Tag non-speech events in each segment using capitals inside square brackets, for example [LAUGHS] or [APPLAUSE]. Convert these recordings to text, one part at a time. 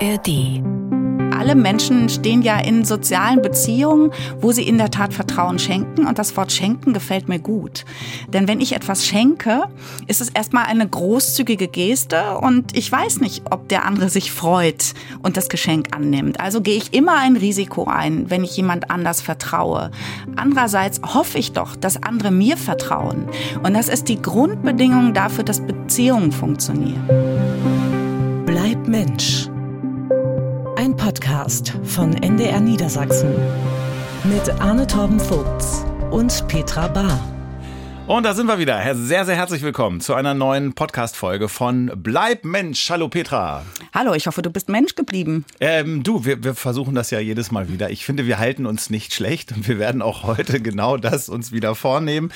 ARD alle Menschen stehen ja in sozialen Beziehungen, wo sie in der Tat Vertrauen schenken. Und das Wort schenken gefällt mir gut. Denn wenn ich etwas schenke, ist es erstmal eine großzügige Geste und ich weiß nicht, ob der andere sich freut und das Geschenk annimmt. Also gehe ich immer ein Risiko ein, wenn ich jemand anders vertraue. Andererseits hoffe ich doch, dass andere mir vertrauen. Und das ist die Grundbedingung dafür, dass Beziehungen funktionieren. Bleib Mensch ein Podcast von NDR Niedersachsen mit Arne Torben Vogts und Petra Bahr. Und da sind wir wieder. Sehr, sehr herzlich willkommen zu einer neuen Podcast-Folge von Bleib Mensch. Hallo Petra. Hallo, ich hoffe, du bist Mensch geblieben. Ähm, du, wir, wir versuchen das ja jedes Mal wieder. Ich finde, wir halten uns nicht schlecht und wir werden auch heute [LAUGHS] genau das uns wieder vornehmen.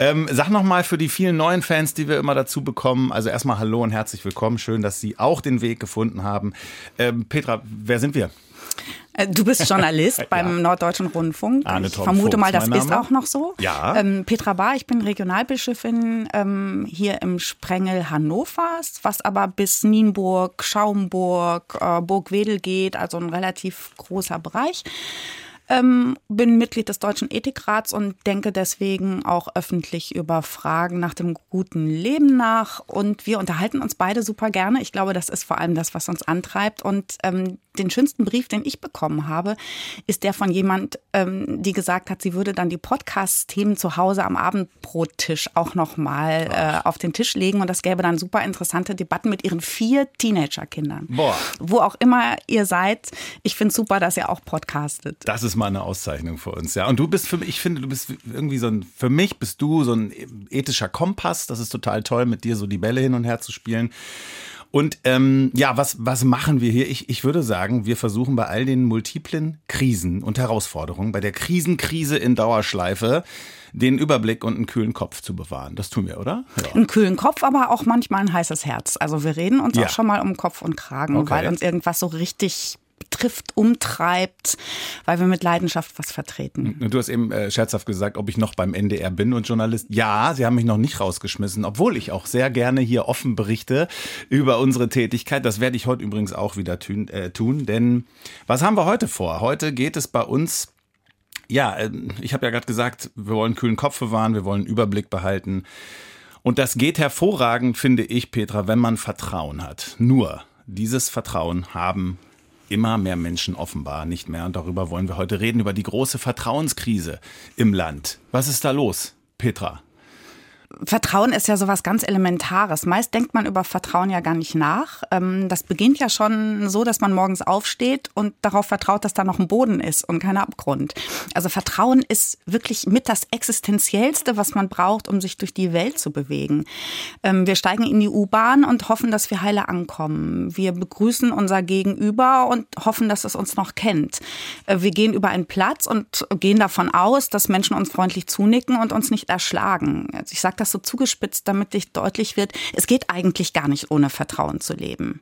Ähm, sag nochmal für die vielen neuen Fans, die wir immer dazu bekommen. Also erstmal Hallo und herzlich willkommen. Schön, dass Sie auch den Weg gefunden haben. Ähm, Petra, wer sind wir? Äh, du bist Journalist [LAUGHS] beim ja. Norddeutschen Rundfunk. Arne ich vermute mal, das ist auch noch so. Ja. Ähm, Petra Bahr, ich bin Regionalbischöfin ähm, hier im Sprengel Hannovers, was aber bis Nienburg, Schaumburg, äh, Burgwedel geht, also ein relativ großer Bereich. Ähm, bin Mitglied des Deutschen Ethikrats und denke deswegen auch öffentlich über Fragen nach dem guten Leben nach. Und wir unterhalten uns beide super gerne. Ich glaube, das ist vor allem das, was uns antreibt. Und ähm, den schönsten Brief, den ich bekommen habe, ist der von jemand, ähm, die gesagt hat, sie würde dann die Podcast-Themen zu Hause am Abendbrottisch auch nochmal äh, auf den Tisch legen und das gäbe dann super interessante Debatten mit ihren vier Teenager-Kindern. Boah. Wo auch immer ihr seid. Ich finde super, dass ihr auch podcastet. Das ist mal eine Auszeichnung für uns, ja. Und du bist für mich, ich finde, du bist irgendwie so ein, für mich bist du so ein ethischer Kompass. Das ist total toll, mit dir so die Bälle hin und her zu spielen. Und ähm, ja, was, was machen wir hier? Ich, ich würde sagen, wir versuchen bei all den multiplen Krisen und Herausforderungen, bei der Krisenkrise in Dauerschleife, den Überblick und einen kühlen Kopf zu bewahren. Das tun wir, oder? Ja. Einen kühlen Kopf, aber auch manchmal ein heißes Herz. Also wir reden uns ja. auch schon mal um Kopf und Kragen, okay. weil uns irgendwas so richtig trifft, umtreibt, weil wir mit Leidenschaft was vertreten. Du hast eben äh, scherzhaft gesagt, ob ich noch beim NDR bin und Journalist. Ja, sie haben mich noch nicht rausgeschmissen, obwohl ich auch sehr gerne hier offen berichte über unsere Tätigkeit. Das werde ich heute übrigens auch wieder tun, äh, tun denn was haben wir heute vor? Heute geht es bei uns ja, äh, ich habe ja gerade gesagt, wir wollen kühlen Kopf bewahren, wir wollen Überblick behalten. Und das geht hervorragend, finde ich, Petra, wenn man Vertrauen hat. Nur dieses Vertrauen haben immer mehr Menschen offenbar nicht mehr. Und darüber wollen wir heute reden, über die große Vertrauenskrise im Land. Was ist da los, Petra? Vertrauen ist ja sowas ganz Elementares. Meist denkt man über Vertrauen ja gar nicht nach. Ähm, das beginnt ja schon so, dass man morgens aufsteht und darauf vertraut, dass da noch ein Boden ist und kein Abgrund. Also Vertrauen ist wirklich mit das Existenziellste, was man braucht, um sich durch die Welt zu bewegen. Ähm, wir steigen in die U-Bahn und hoffen, dass wir heile ankommen. Wir begrüßen unser Gegenüber und hoffen, dass es uns noch kennt. Äh, wir gehen über einen Platz und gehen davon aus, dass Menschen uns freundlich zunicken und uns nicht erschlagen. Also ich sage das so zugespitzt, damit dich deutlich wird, es geht eigentlich gar nicht ohne Vertrauen zu leben.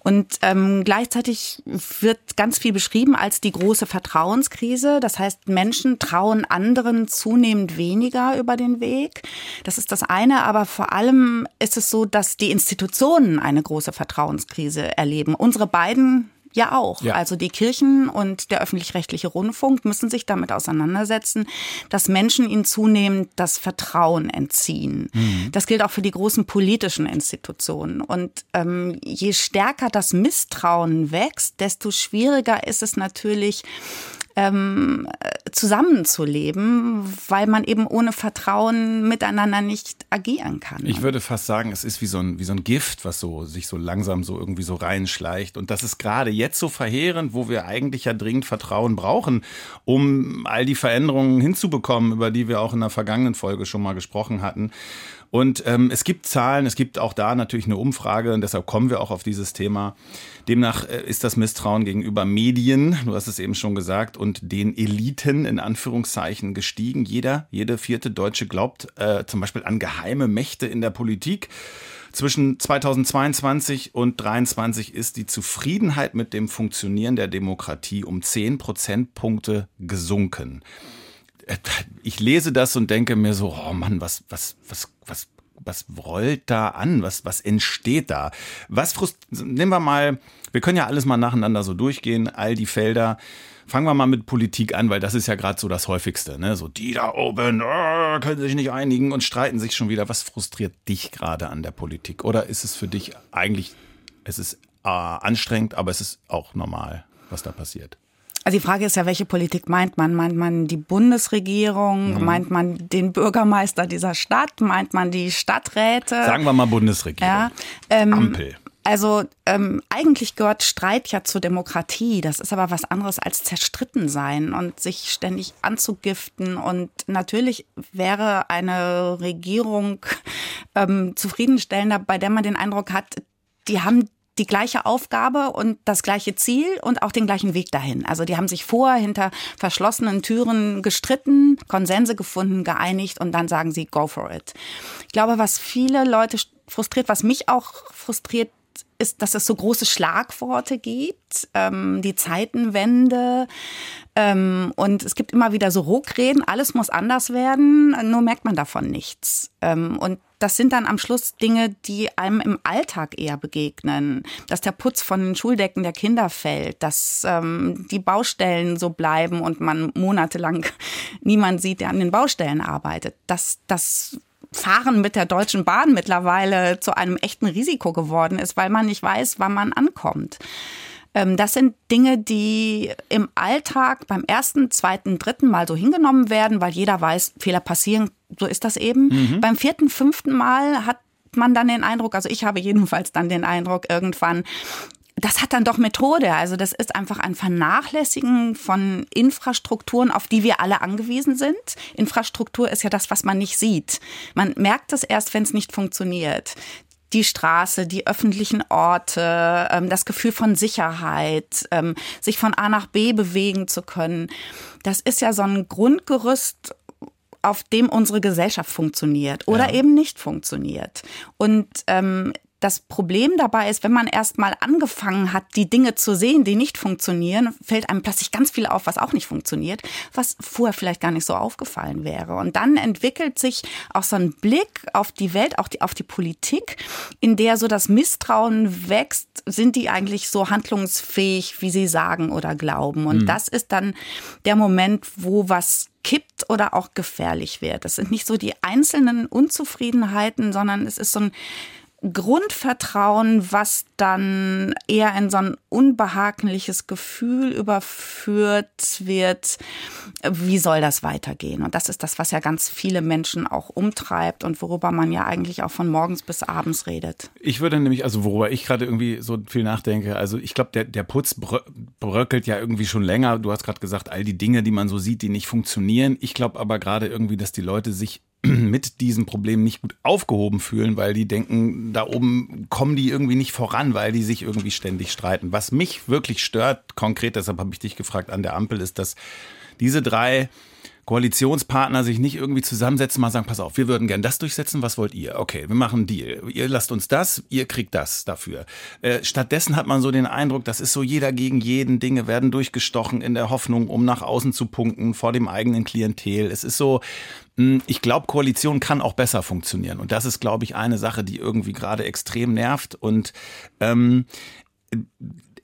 Und ähm, gleichzeitig wird ganz viel beschrieben als die große Vertrauenskrise. Das heißt, Menschen trauen anderen zunehmend weniger über den Weg. Das ist das eine, aber vor allem ist es so, dass die Institutionen eine große Vertrauenskrise erleben. Unsere beiden ja auch. Ja. Also die Kirchen und der öffentlich-rechtliche Rundfunk müssen sich damit auseinandersetzen, dass Menschen ihnen zunehmend das Vertrauen entziehen. Mhm. Das gilt auch für die großen politischen Institutionen. Und ähm, je stärker das Misstrauen wächst, desto schwieriger ist es natürlich, ähm, zusammenzuleben, weil man eben ohne Vertrauen miteinander nicht agieren kann. Ich würde fast sagen, es ist wie so ein, wie so ein Gift, was so, sich so langsam so irgendwie so reinschleicht. Und das ist gerade jetzt so verheerend, wo wir eigentlich ja dringend Vertrauen brauchen, um all die Veränderungen hinzubekommen, über die wir auch in der vergangenen Folge schon mal gesprochen hatten. Und ähm, es gibt Zahlen, es gibt auch da natürlich eine Umfrage und deshalb kommen wir auch auf dieses Thema. Demnach äh, ist das Misstrauen gegenüber Medien, du hast es eben schon gesagt, und den Eliten in Anführungszeichen gestiegen. Jeder, jede vierte Deutsche glaubt äh, zum Beispiel an geheime Mächte in der Politik. Zwischen 2022 und 2023 ist die Zufriedenheit mit dem Funktionieren der Demokratie um 10 Prozentpunkte gesunken. Äh, ich lese das und denke mir so, oh Mann, was, was, was, was was rollt da an? Was, was entsteht da? Was frust nehmen wir mal, wir können ja alles mal nacheinander so durchgehen, all die Felder. Fangen wir mal mit Politik an, weil das ist ja gerade so das häufigste. Ne? So, die da oben oh, können sich nicht einigen und streiten sich schon wieder. Was frustriert dich gerade an der Politik? Oder ist es für dich eigentlich, es ist äh, anstrengend, aber es ist auch normal, was da passiert? Also die Frage ist ja, welche Politik meint man? Meint man die Bundesregierung? Mhm. Meint man den Bürgermeister dieser Stadt? Meint man die Stadträte? Sagen wir mal Bundesregierung. Ja, ähm, Ampel. Also ähm, eigentlich gehört Streit ja zur Demokratie. Das ist aber was anderes als zerstritten sein und sich ständig anzugiften. Und natürlich wäre eine Regierung ähm, zufriedenstellender, bei der man den Eindruck hat, die haben die gleiche Aufgabe und das gleiche Ziel und auch den gleichen Weg dahin. Also die haben sich vorher hinter verschlossenen Türen gestritten, Konsense gefunden, geeinigt und dann sagen sie, go for it. Ich glaube, was viele Leute frustriert, was mich auch frustriert, ist, dass es so große Schlagworte gibt, ähm, die Zeitenwende ähm, und es gibt immer wieder so Ruckreden, alles muss anders werden, nur merkt man davon nichts. Ähm, und das sind dann am Schluss Dinge, die einem im Alltag eher begegnen. Dass der Putz von den Schuldecken der Kinder fällt, dass ähm, die Baustellen so bleiben und man monatelang [LAUGHS] niemand sieht, der an den Baustellen arbeitet. Dass das Fahren mit der Deutschen Bahn mittlerweile zu einem echten Risiko geworden ist, weil man nicht weiß, wann man ankommt. Ähm, das sind Dinge, die im Alltag beim ersten, zweiten, dritten Mal so hingenommen werden, weil jeder weiß, Fehler passieren, so ist das eben. Mhm. Beim vierten, fünften Mal hat man dann den Eindruck, also ich habe jedenfalls dann den Eindruck irgendwann, das hat dann doch Methode. Also das ist einfach ein Vernachlässigen von Infrastrukturen, auf die wir alle angewiesen sind. Infrastruktur ist ja das, was man nicht sieht. Man merkt es erst, wenn es nicht funktioniert die Straße, die öffentlichen Orte, ähm, das Gefühl von Sicherheit, ähm, sich von A nach B bewegen zu können. Das ist ja so ein Grundgerüst, auf dem unsere Gesellschaft funktioniert oder ja. eben nicht funktioniert. Und ähm, das Problem dabei ist, wenn man erst mal angefangen hat, die Dinge zu sehen, die nicht funktionieren, fällt einem plötzlich ganz viel auf, was auch nicht funktioniert, was vorher vielleicht gar nicht so aufgefallen wäre. Und dann entwickelt sich auch so ein Blick auf die Welt, auch die, auf die Politik, in der so das Misstrauen wächst. Sind die eigentlich so handlungsfähig, wie sie sagen oder glauben? Und mhm. das ist dann der Moment, wo was kippt oder auch gefährlich wird. Das sind nicht so die einzelnen Unzufriedenheiten, sondern es ist so ein Grundvertrauen, was dann eher in so ein unbehagliches Gefühl überführt wird, wie soll das weitergehen? Und das ist das, was ja ganz viele Menschen auch umtreibt und worüber man ja eigentlich auch von morgens bis abends redet. Ich würde nämlich, also worüber ich gerade irgendwie so viel nachdenke, also ich glaube, der, der Putz bröckelt ja irgendwie schon länger. Du hast gerade gesagt, all die Dinge, die man so sieht, die nicht funktionieren. Ich glaube aber gerade irgendwie, dass die Leute sich [CLEARS THROAT] mit diesem Problem nicht gut aufgehoben fühlen, weil die denken, da oben kommen die irgendwie nicht voran, weil die sich irgendwie ständig streiten. Was mich wirklich stört, konkret, deshalb habe ich dich gefragt an der Ampel, ist, dass diese drei Koalitionspartner sich nicht irgendwie zusammensetzen, mal sagen, pass auf, wir würden gern das durchsetzen, was wollt ihr? Okay, wir machen einen Deal. Ihr lasst uns das, ihr kriegt das dafür. Äh, stattdessen hat man so den Eindruck, das ist so jeder gegen jeden, Dinge werden durchgestochen in der Hoffnung, um nach außen zu punkten vor dem eigenen Klientel. Es ist so, hm, ich glaube, Koalition kann auch besser funktionieren. Und das ist, glaube ich, eine Sache, die irgendwie gerade extrem nervt. Und ähm,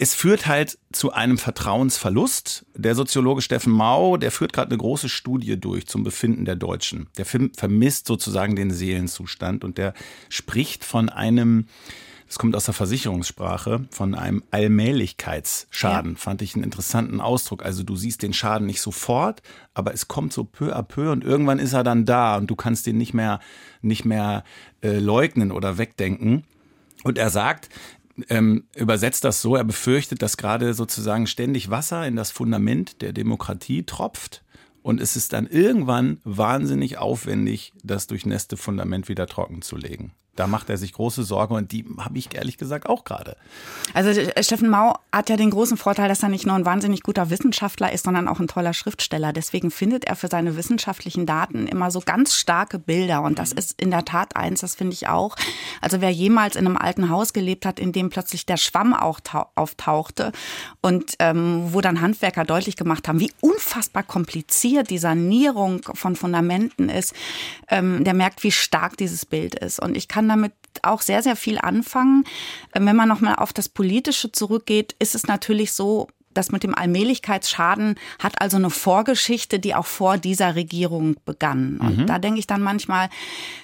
es führt halt zu einem Vertrauensverlust. Der Soziologe Steffen Mau, der führt gerade eine große Studie durch zum Befinden der Deutschen. Der vermisst sozusagen den Seelenzustand und der spricht von einem, das kommt aus der Versicherungssprache, von einem Allmählichkeitsschaden. Ja. Fand ich einen interessanten Ausdruck. Also du siehst den Schaden nicht sofort, aber es kommt so peu à peu und irgendwann ist er dann da und du kannst den nicht mehr, nicht mehr äh, leugnen oder wegdenken. Und er sagt, ähm, übersetzt das so, er befürchtet, dass gerade sozusagen ständig Wasser in das Fundament der Demokratie tropft. Und es ist dann irgendwann wahnsinnig aufwendig, das durchnässte Fundament wieder trocken zu legen. Da macht er sich große Sorgen und die habe ich ehrlich gesagt auch gerade. Also äh, Steffen Mau hat ja den großen Vorteil, dass er nicht nur ein wahnsinnig guter Wissenschaftler ist, sondern auch ein toller Schriftsteller. Deswegen findet er für seine wissenschaftlichen Daten immer so ganz starke Bilder und das ist in der Tat eins, das finde ich auch. Also wer jemals in einem alten Haus gelebt hat, in dem plötzlich der Schwamm auch auftauchte und ähm, wo dann Handwerker deutlich gemacht haben, wie unfassbar kompliziert die Sanierung von Fundamenten ist, ähm, der merkt, wie stark dieses Bild ist. Und ich kann damit auch sehr, sehr viel anfangen. Ähm, wenn man nochmal auf das Politische zurückgeht, ist es natürlich so, das mit dem Allmählichkeitsschaden hat also eine Vorgeschichte, die auch vor dieser Regierung begann. Und mhm. da denke ich dann manchmal,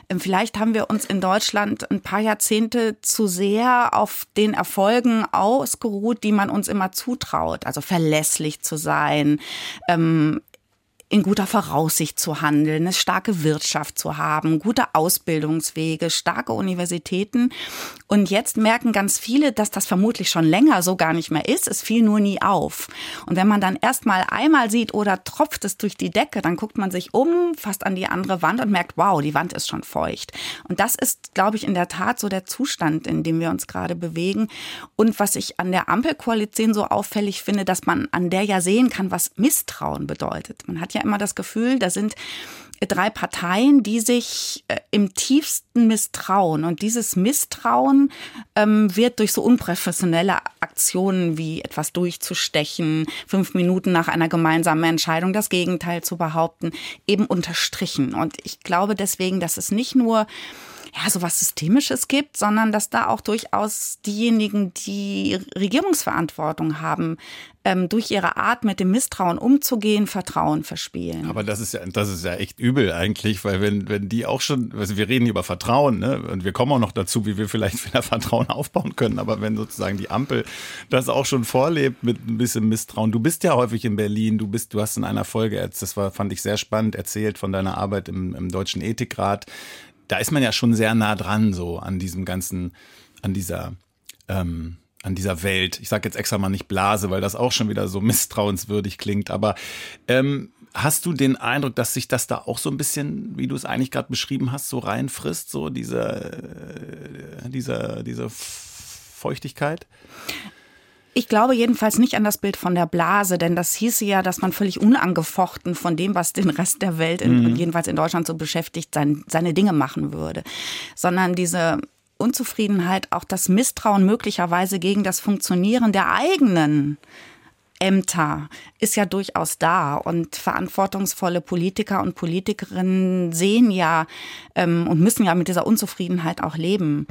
ähm, vielleicht haben wir uns in Deutschland ein paar Jahrzehnte zu sehr auf den Erfolgen ausgeruht, die man uns immer zutraut. Also verlässlich zu sein, ähm, in guter Voraussicht zu handeln, eine starke Wirtschaft zu haben, gute Ausbildungswege, starke Universitäten. Und jetzt merken ganz viele, dass das vermutlich schon länger so gar nicht mehr ist. Es fiel nur nie auf. Und wenn man dann erst mal einmal sieht oder tropft es durch die Decke, dann guckt man sich um, fast an die andere Wand und merkt, wow, die Wand ist schon feucht. Und das ist, glaube ich, in der Tat so der Zustand, in dem wir uns gerade bewegen. Und was ich an der Ampelkoalition so auffällig finde, dass man an der ja sehen kann, was Misstrauen bedeutet. Man hat ja immer das Gefühl, da sind drei Parteien, die sich äh, im tiefsten misstrauen. Und dieses Misstrauen ähm, wird durch so unprofessionelle Aktionen wie etwas durchzustechen, fünf Minuten nach einer gemeinsamen Entscheidung das Gegenteil zu behaupten, eben unterstrichen. Und ich glaube deswegen, dass es nicht nur ja, so was Systemisches gibt, sondern dass da auch durchaus diejenigen, die Regierungsverantwortung haben, ähm, durch ihre Art mit dem Misstrauen umzugehen, Vertrauen verspielen. Aber das ist ja, das ist ja echt übel eigentlich, weil wenn, wenn die auch schon, also wir reden über Vertrauen, ne, und wir kommen auch noch dazu, wie wir vielleicht wieder Vertrauen [LAUGHS] aufbauen können, aber wenn sozusagen die Ampel das auch schon vorlebt mit ein bisschen Misstrauen, du bist ja häufig in Berlin, du bist, du hast in einer Folge, das war, fand ich sehr spannend, erzählt von deiner Arbeit im, im Deutschen Ethikrat, da ist man ja schon sehr nah dran, so an diesem ganzen, an dieser, ähm, an dieser Welt. Ich sage jetzt extra mal nicht Blase, weil das auch schon wieder so misstrauenswürdig klingt. Aber ähm, hast du den Eindruck, dass sich das da auch so ein bisschen, wie du es eigentlich gerade beschrieben hast, so reinfrisst, so diese, äh, diese, diese Feuchtigkeit? Ich glaube jedenfalls nicht an das Bild von der Blase, denn das hieße ja, dass man völlig unangefochten von dem, was den Rest der Welt, in, mhm. jedenfalls in Deutschland so beschäftigt, sein, seine Dinge machen würde. Sondern diese Unzufriedenheit, auch das Misstrauen möglicherweise gegen das Funktionieren der eigenen Ämter ist ja durchaus da und verantwortungsvolle Politiker und Politikerinnen sehen ja ähm, und müssen ja mit dieser Unzufriedenheit auch leben.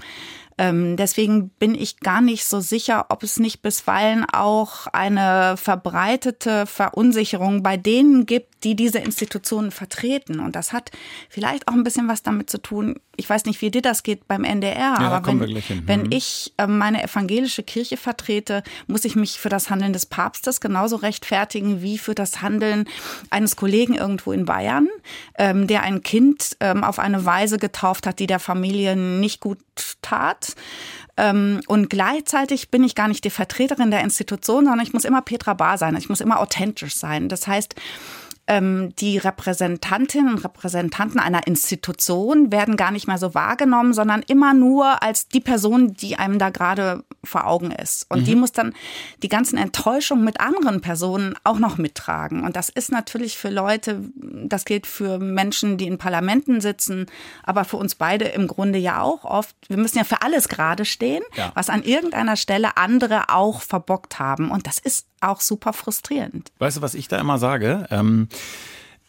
Ähm, deswegen bin ich gar nicht so sicher, ob es nicht bisweilen auch eine verbreitete Verunsicherung bei denen gibt, die diese Institutionen vertreten. Und das hat vielleicht auch ein bisschen was damit zu tun. Ich weiß nicht, wie dir das geht beim NDR, ja, aber wenn, wenn mhm. ich äh, meine evangelische Kirche vertrete, muss ich mich für das Handeln des Papstes genauso rechtfertigen wie für das Handeln eines Kollegen irgendwo in Bayern, ähm, der ein Kind ähm, auf eine Weise getauft hat, die der Familie nicht gut tat. Ähm, und gleichzeitig bin ich gar nicht die Vertreterin der Institution, sondern ich muss immer Petra Bar sein. Ich muss immer authentisch sein. Das heißt, ähm, die Repräsentantinnen und Repräsentanten einer Institution werden gar nicht mehr so wahrgenommen, sondern immer nur als die Person, die einem da gerade vor Augen ist. Und mhm. die muss dann die ganzen Enttäuschungen mit anderen Personen auch noch mittragen. Und das ist natürlich für Leute, das gilt für Menschen, die in Parlamenten sitzen, aber für uns beide im Grunde ja auch oft. Wir müssen ja für alles gerade stehen, ja. was an irgendeiner Stelle andere auch verbockt haben. Und das ist auch super frustrierend. Weißt du, was ich da immer sage? Ähm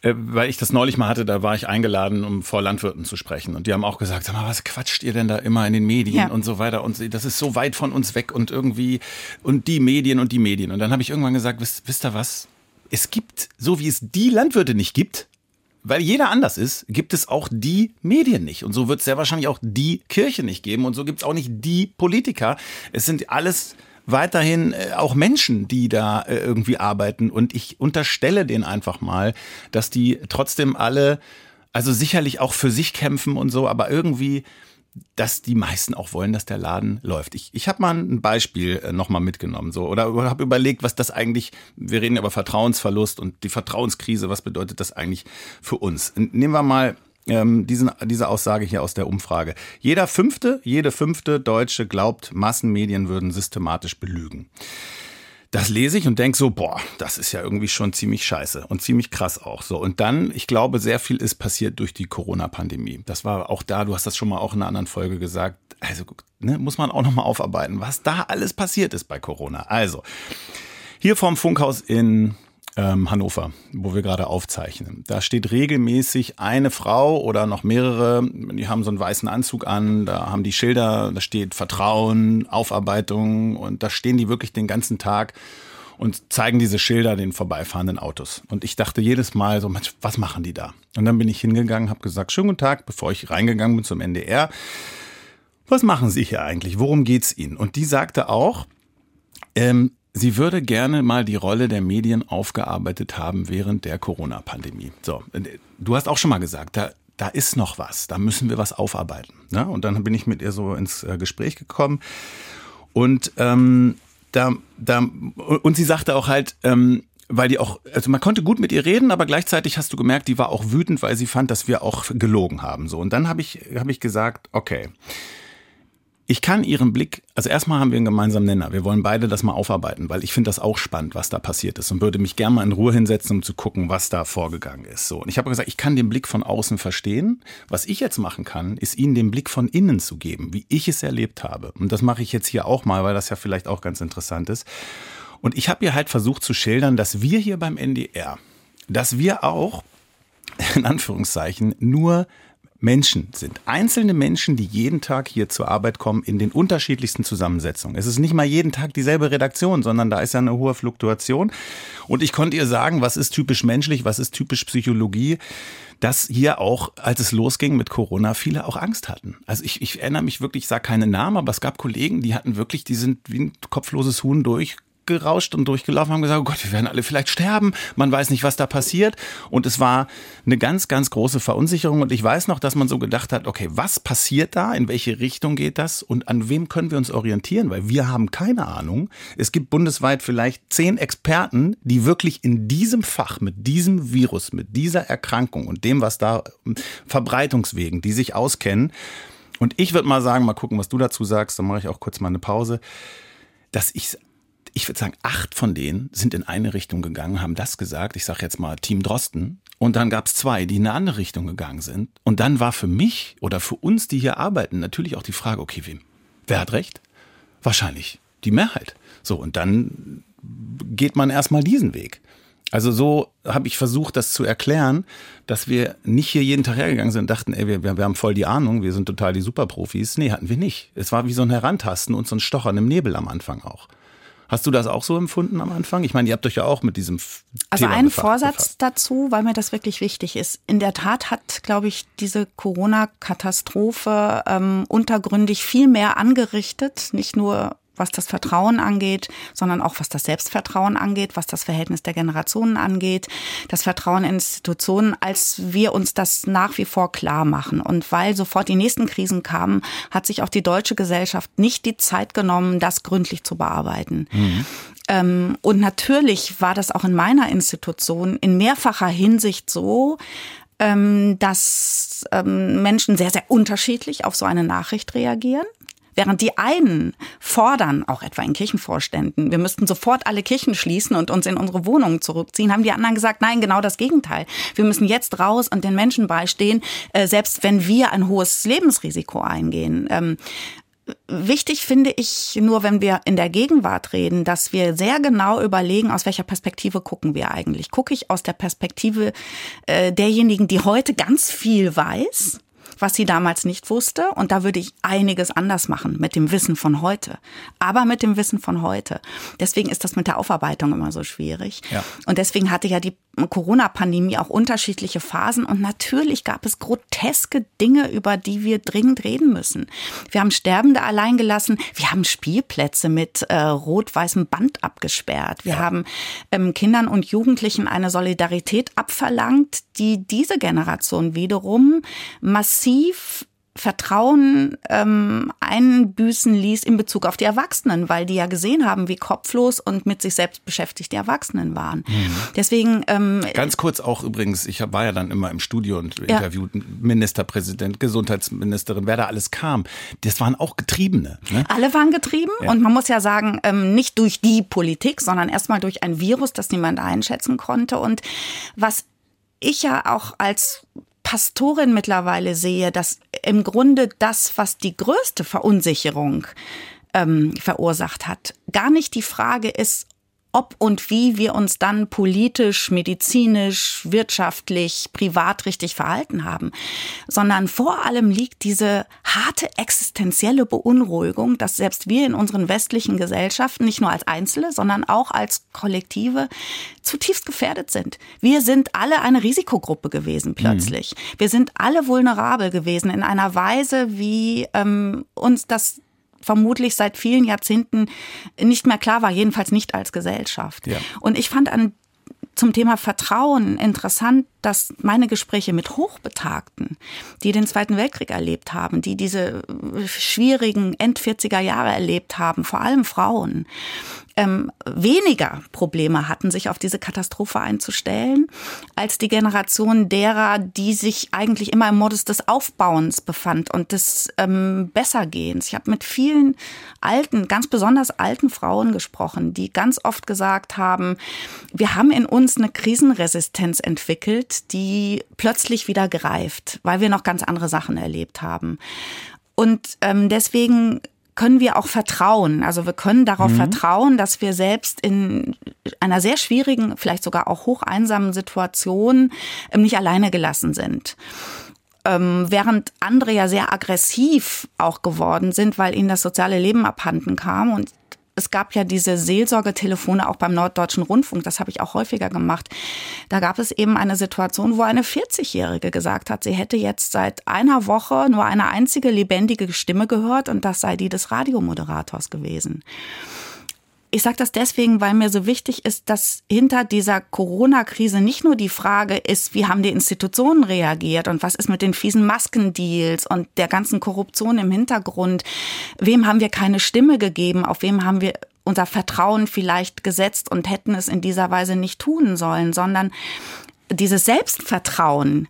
äh, weil ich das neulich mal hatte, da war ich eingeladen, um vor Landwirten zu sprechen. Und die haben auch gesagt, sag mal, was quatscht ihr denn da immer in den Medien ja. und so weiter? Und das ist so weit von uns weg und irgendwie, und die Medien und die Medien. Und dann habe ich irgendwann gesagt, wisst, wisst ihr was? Es gibt, so wie es die Landwirte nicht gibt, weil jeder anders ist, gibt es auch die Medien nicht. Und so wird es sehr wahrscheinlich auch die Kirche nicht geben. Und so gibt es auch nicht die Politiker. Es sind alles weiterhin äh, auch Menschen, die da äh, irgendwie arbeiten. Und ich unterstelle denen einfach mal, dass die trotzdem alle, also sicherlich auch für sich kämpfen und so, aber irgendwie dass die meisten auch wollen, dass der Laden läuft. Ich, ich habe mal ein Beispiel äh, nochmal mitgenommen so oder, habe überlegt, was das eigentlich, wir reden über Vertrauensverlust und die Vertrauenskrise, was bedeutet das eigentlich für uns? Nehmen wir mal ähm, diesen, diese Aussage hier aus der Umfrage. Jeder fünfte, jede fünfte Deutsche glaubt, Massenmedien würden systematisch belügen. Das lese ich und denke so, boah, das ist ja irgendwie schon ziemlich scheiße und ziemlich krass auch so. Und dann, ich glaube, sehr viel ist passiert durch die Corona-Pandemie. Das war auch da, du hast das schon mal auch in einer anderen Folge gesagt. Also ne, muss man auch noch mal aufarbeiten, was da alles passiert ist bei Corona. Also hier vorm Funkhaus in ähm, Hannover, wo wir gerade aufzeichnen. Da steht regelmäßig eine Frau oder noch mehrere, die haben so einen weißen Anzug an, da haben die Schilder, da steht Vertrauen, Aufarbeitung und da stehen die wirklich den ganzen Tag und zeigen diese Schilder den vorbeifahrenden Autos. Und ich dachte jedes Mal so, was machen die da? Und dann bin ich hingegangen, habe gesagt, schönen guten Tag, bevor ich reingegangen bin zum NDR. Was machen Sie hier eigentlich? Worum geht's Ihnen? Und die sagte auch, ähm, Sie würde gerne mal die Rolle der Medien aufgearbeitet haben während der Corona-Pandemie. So, du hast auch schon mal gesagt, da, da ist noch was, da müssen wir was aufarbeiten. Ne? Und dann bin ich mit ihr so ins äh, Gespräch gekommen und ähm, da, da und sie sagte auch halt, ähm, weil die auch, also man konnte gut mit ihr reden, aber gleichzeitig hast du gemerkt, die war auch wütend, weil sie fand, dass wir auch gelogen haben. So und dann habe ich habe ich gesagt, okay ich kann Ihren Blick, also erstmal haben wir einen gemeinsamen Nenner. Wir wollen beide das mal aufarbeiten, weil ich finde das auch spannend, was da passiert ist und würde mich gerne mal in Ruhe hinsetzen, um zu gucken, was da vorgegangen ist. So. Und ich habe gesagt, ich kann den Blick von außen verstehen. Was ich jetzt machen kann, ist Ihnen den Blick von innen zu geben, wie ich es erlebt habe. Und das mache ich jetzt hier auch mal, weil das ja vielleicht auch ganz interessant ist. Und ich habe ihr halt versucht zu schildern, dass wir hier beim NDR, dass wir auch, [LAUGHS] in Anführungszeichen, nur Menschen sind. Einzelne Menschen, die jeden Tag hier zur Arbeit kommen in den unterschiedlichsten Zusammensetzungen. Es ist nicht mal jeden Tag dieselbe Redaktion, sondern da ist ja eine hohe Fluktuation. Und ich konnte ihr sagen, was ist typisch menschlich, was ist typisch Psychologie, dass hier auch, als es losging mit Corona, viele auch Angst hatten. Also ich, ich erinnere mich wirklich, ich sage keine Namen, aber es gab Kollegen, die hatten wirklich, die sind wie ein kopfloses Huhn durch durchgerauscht und durchgelaufen, haben gesagt, oh Gott, wir werden alle vielleicht sterben, man weiß nicht, was da passiert. Und es war eine ganz, ganz große Verunsicherung. Und ich weiß noch, dass man so gedacht hat, okay, was passiert da? In welche Richtung geht das? Und an wem können wir uns orientieren? Weil wir haben keine Ahnung. Es gibt bundesweit vielleicht zehn Experten, die wirklich in diesem Fach, mit diesem Virus, mit dieser Erkrankung und dem, was da Verbreitungswegen, die sich auskennen. Und ich würde mal sagen, mal gucken, was du dazu sagst, dann mache ich auch kurz mal eine Pause dass ich ich würde sagen, acht von denen sind in eine Richtung gegangen, haben das gesagt. Ich sage jetzt mal Team Drosten. Und dann gab es zwei, die in eine andere Richtung gegangen sind. Und dann war für mich oder für uns, die hier arbeiten, natürlich auch die Frage, okay, wem? Wer hat recht? Wahrscheinlich die Mehrheit. So, und dann geht man erstmal diesen Weg. Also so habe ich versucht, das zu erklären, dass wir nicht hier jeden Tag hergegangen sind und dachten, ey, wir, wir haben voll die Ahnung, wir sind total die Superprofis. Nee, hatten wir nicht. Es war wie so ein Herantasten und so ein Stochern im Nebel am Anfang auch. Hast du das auch so empfunden am Anfang? Ich meine, ihr habt euch ja auch mit diesem Also Thema ein befasst, Vorsatz befasst. dazu, weil mir das wirklich wichtig ist. In der Tat hat, glaube ich, diese Corona-Katastrophe ähm, untergründig viel mehr angerichtet, nicht nur was das Vertrauen angeht, sondern auch was das Selbstvertrauen angeht, was das Verhältnis der Generationen angeht, das Vertrauen in Institutionen, als wir uns das nach wie vor klar machen. Und weil sofort die nächsten Krisen kamen, hat sich auch die deutsche Gesellschaft nicht die Zeit genommen, das gründlich zu bearbeiten. Mhm. Und natürlich war das auch in meiner Institution in mehrfacher Hinsicht so, ähm, dass ähm, Menschen sehr, sehr unterschiedlich auf so eine Nachricht reagieren. Während die einen fordern, auch etwa in Kirchenvorständen, wir müssten sofort alle Kirchen schließen und uns in unsere Wohnungen zurückziehen, haben die anderen gesagt, nein, genau das Gegenteil. Wir müssen jetzt raus und den Menschen beistehen, äh, selbst wenn wir ein hohes Lebensrisiko eingehen. Ähm, Wichtig finde ich nur, wenn wir in der Gegenwart reden, dass wir sehr genau überlegen, aus welcher Perspektive gucken wir eigentlich. Gucke ich aus der Perspektive äh, derjenigen, die heute ganz viel weiß was sie damals nicht wusste. Und da würde ich einiges anders machen mit dem Wissen von heute. Aber mit dem Wissen von heute. Deswegen ist das mit der Aufarbeitung immer so schwierig. Ja. Und deswegen hatte ja die Corona-Pandemie auch unterschiedliche Phasen. Und natürlich gab es groteske Dinge, über die wir dringend reden müssen. Wir haben Sterbende allein gelassen. Wir haben Spielplätze mit äh, rot-weißem Band abgesperrt. Wir ja. haben ähm, Kindern und Jugendlichen eine Solidarität abverlangt, die diese Generation wiederum massiv Vertrauen ähm, einbüßen ließ in Bezug auf die Erwachsenen, weil die ja gesehen haben, wie kopflos und mit sich selbst beschäftigt die Erwachsenen waren. Mhm. Deswegen ähm, ganz kurz auch übrigens, ich war ja dann immer im Studio und ja. interviewt Ministerpräsident, Gesundheitsministerin, wer da alles kam. Das waren auch Getriebene. Ne? Alle waren getrieben ja. und man muss ja sagen, ähm, nicht durch die Politik, sondern erstmal durch ein Virus, das niemand einschätzen konnte. Und was ich ja auch als Pastorin mittlerweile sehe, dass im Grunde das, was die größte Verunsicherung ähm, verursacht hat, gar nicht die Frage ist, ob und wie wir uns dann politisch, medizinisch, wirtschaftlich, privat richtig verhalten haben, sondern vor allem liegt diese harte existenzielle Beunruhigung, dass selbst wir in unseren westlichen Gesellschaften nicht nur als Einzelne, sondern auch als Kollektive zutiefst gefährdet sind. Wir sind alle eine Risikogruppe gewesen plötzlich. Mhm. Wir sind alle vulnerabel gewesen in einer Weise, wie ähm, uns das vermutlich seit vielen Jahrzehnten nicht mehr klar war, jedenfalls nicht als Gesellschaft. Ja. Und ich fand an zum Thema Vertrauen interessant, dass meine Gespräche mit Hochbetagten, die den Zweiten Weltkrieg erlebt haben, die diese schwierigen End-40er Jahre erlebt haben, vor allem Frauen, ähm, weniger Probleme hatten, sich auf diese Katastrophe einzustellen, als die Generation derer, die sich eigentlich immer im Modus des Aufbauens befand und des ähm, Bessergehens. Ich habe mit vielen alten, ganz besonders alten Frauen gesprochen, die ganz oft gesagt haben, wir haben in uns eine Krisenresistenz entwickelt, die plötzlich wieder greift, weil wir noch ganz andere Sachen erlebt haben. Und ähm, deswegen können wir auch vertrauen. Also wir können darauf mhm. vertrauen, dass wir selbst in einer sehr schwierigen, vielleicht sogar auch hocheinsamen Situation ähm, nicht alleine gelassen sind. Ähm, während andere ja sehr aggressiv auch geworden sind, weil ihnen das soziale Leben abhanden kam. Und es gab ja diese Seelsorgetelefone auch beim Norddeutschen Rundfunk, das habe ich auch häufiger gemacht. Da gab es eben eine Situation, wo eine 40-Jährige gesagt hat, sie hätte jetzt seit einer Woche nur eine einzige lebendige Stimme gehört und das sei die des Radiomoderators gewesen. Ich sage das deswegen, weil mir so wichtig ist, dass hinter dieser Corona-Krise nicht nur die Frage ist, wie haben die Institutionen reagiert und was ist mit den fiesen Maskendeals und der ganzen Korruption im Hintergrund, wem haben wir keine Stimme gegeben, auf wem haben wir unser Vertrauen vielleicht gesetzt und hätten es in dieser Weise nicht tun sollen, sondern dieses Selbstvertrauen,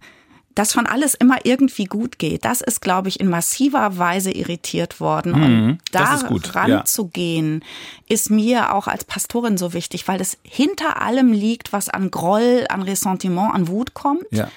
dass schon alles immer irgendwie gut geht, das ist, glaube ich, in massiver Weise irritiert worden. Mhm, und da ranzugehen, ja. ist mir auch als Pastorin so wichtig, weil es hinter allem liegt, was an Groll, an Ressentiment, an Wut kommt. Ja.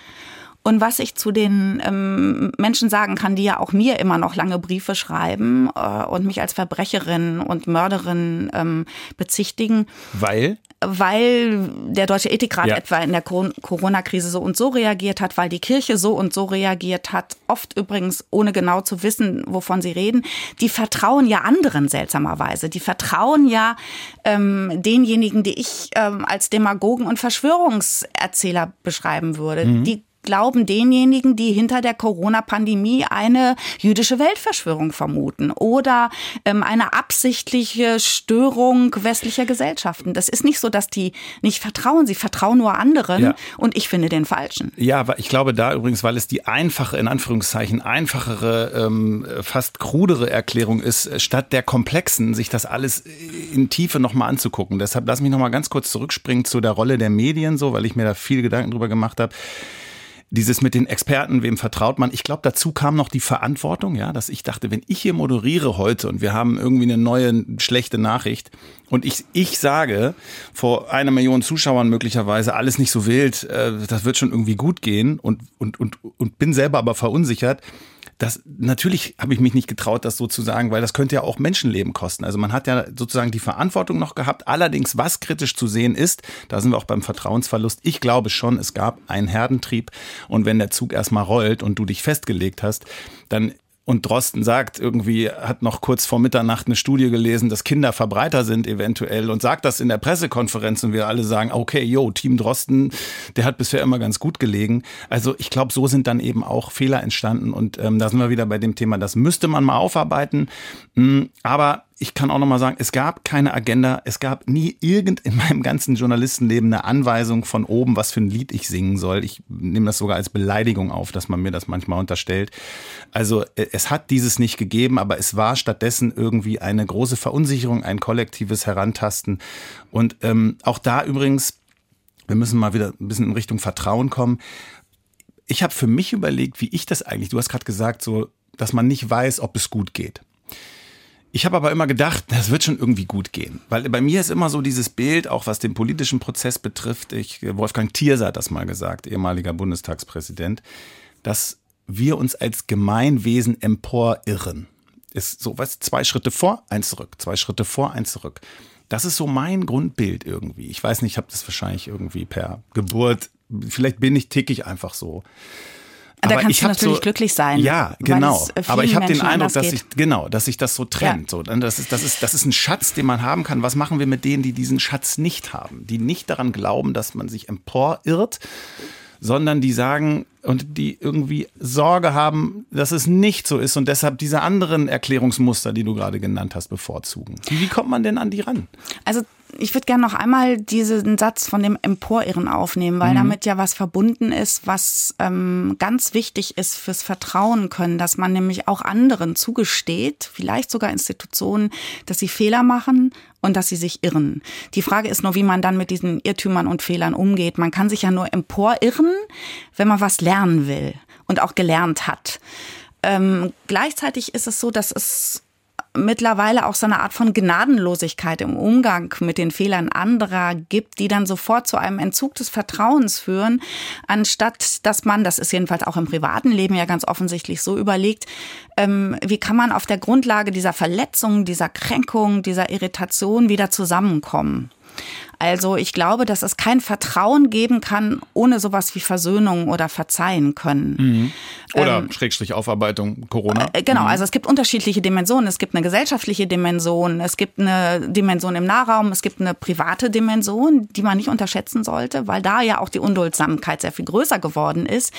Und was ich zu den ähm, Menschen sagen kann, die ja auch mir immer noch lange Briefe schreiben äh, und mich als Verbrecherin und Mörderin ähm, bezichtigen. Weil? weil der Deutsche Ethikrat ja. etwa in der Corona-Krise so und so reagiert hat, weil die Kirche so und so reagiert hat, oft übrigens ohne genau zu wissen, wovon sie reden. Die vertrauen ja anderen seltsamerweise. Die vertrauen ja ähm, denjenigen, die ich ähm, als Demagogen und Verschwörungserzähler beschreiben würde. Mhm. Die glauben denjenigen, die hinter der Corona-Pandemie eine jüdische Weltverschwörung vermuten oder ähm, eine absichtliche Störung westlicher Gesellschaften. Das ist nicht so, dass die nicht vertrauen, sie vertrauen nur anderen ja. und ich finde den falschen. Ja, aber ich glaube da übrigens, weil es die einfache, in Anführungszeichen, einfachere, ähm, fast krudere Erklärung ist, statt der komplexen, sich das alles in Tiefe nochmal anzugucken. Deshalb lass mich nochmal ganz kurz zurückspringen zu der Rolle der Medien, so, weil ich mir da viel Gedanken drüber gemacht habe dieses mit den Experten, wem vertraut man. Ich glaube, dazu kam noch die Verantwortung, ja, dass ich dachte, wenn ich hier moderiere heute und wir haben irgendwie eine neue schlechte Nachricht und ich, ich sage vor einer Million Zuschauern möglicherweise alles nicht so wild, äh, das wird schon irgendwie gut gehen und, und, und, und bin selber aber verunsichert, das natürlich habe ich mich nicht getraut, das so zu sagen, weil das könnte ja auch Menschenleben kosten. Also man hat ja sozusagen die Verantwortung noch gehabt. Allerdings, was kritisch zu sehen ist, da sind wir auch beim Vertrauensverlust. Ich glaube schon, es gab einen Herdentrieb und wenn der Zug erstmal rollt und du dich festgelegt hast, dann und Drosten sagt, irgendwie hat noch kurz vor Mitternacht eine Studie gelesen, dass Kinder Verbreiter sind eventuell und sagt das in der Pressekonferenz und wir alle sagen, okay, yo, Team Drosten, der hat bisher immer ganz gut gelegen. Also ich glaube, so sind dann eben auch Fehler entstanden und ähm, da sind wir wieder bei dem Thema, das müsste man mal aufarbeiten. Mm, aber ich kann auch nochmal sagen, es gab keine Agenda, es gab nie irgend in meinem ganzen Journalistenleben eine Anweisung von oben, was für ein Lied ich singen soll. Ich nehme das sogar als Beleidigung auf, dass man mir das manchmal unterstellt. Also äh, es hat dieses nicht gegeben, aber es war stattdessen irgendwie eine große Verunsicherung, ein kollektives Herantasten. Und ähm, auch da übrigens, wir müssen mal wieder ein bisschen in Richtung Vertrauen kommen. Ich habe für mich überlegt, wie ich das eigentlich, du hast gerade gesagt, so, dass man nicht weiß, ob es gut geht. Ich habe aber immer gedacht, das wird schon irgendwie gut gehen. Weil bei mir ist immer so dieses Bild, auch was den politischen Prozess betrifft, ich, Wolfgang Thierse hat das mal gesagt, ehemaliger Bundestagspräsident, dass wir uns als Gemeinwesen emporirren. Ist so was, zwei Schritte vor, eins zurück, zwei Schritte vor, eins zurück. Das ist so mein Grundbild irgendwie. Ich weiß nicht, ich habe das wahrscheinlich irgendwie per Geburt, vielleicht bin ich tickig einfach so. Da aber kannst du natürlich so, glücklich sein. Ja, genau. Aber ich habe den Eindruck, dass sich genau, dass sich das so trennt. Ja. So, das ist das ist das ist ein Schatz, den man haben kann. Was machen wir mit denen, die diesen Schatz nicht haben, die nicht daran glauben, dass man sich emporirrt, sondern die sagen und die irgendwie Sorge haben, dass es nicht so ist und deshalb diese anderen Erklärungsmuster, die du gerade genannt hast, bevorzugen. Wie, wie kommt man denn an die ran? Also ich würde gerne noch einmal diesen Satz von dem Emporirren aufnehmen, weil mhm. damit ja was verbunden ist, was ähm, ganz wichtig ist fürs Vertrauen können, dass man nämlich auch anderen zugesteht, vielleicht sogar Institutionen, dass sie Fehler machen und dass sie sich irren. Die Frage ist nur, wie man dann mit diesen Irrtümern und Fehlern umgeht. Man kann sich ja nur emporirren, wenn man was lernen will und auch gelernt hat. Ähm, gleichzeitig ist es so, dass es mittlerweile auch so eine Art von Gnadenlosigkeit im Umgang mit den Fehlern anderer gibt, die dann sofort zu einem Entzug des Vertrauens führen, anstatt dass man, das ist jedenfalls auch im privaten Leben ja ganz offensichtlich so überlegt, ähm, wie kann man auf der Grundlage dieser Verletzung, dieser Kränkung, dieser Irritation wieder zusammenkommen. Also ich glaube, dass es kein Vertrauen geben kann ohne sowas wie Versöhnung oder Verzeihen können. Mhm. Oder ähm, Schrägstrich Aufarbeitung Corona. Äh, genau, mhm. also es gibt unterschiedliche Dimensionen. Es gibt eine gesellschaftliche Dimension, es gibt eine Dimension im Nahraum, es gibt eine private Dimension, die man nicht unterschätzen sollte, weil da ja auch die Unduldsamkeit sehr viel größer geworden ist.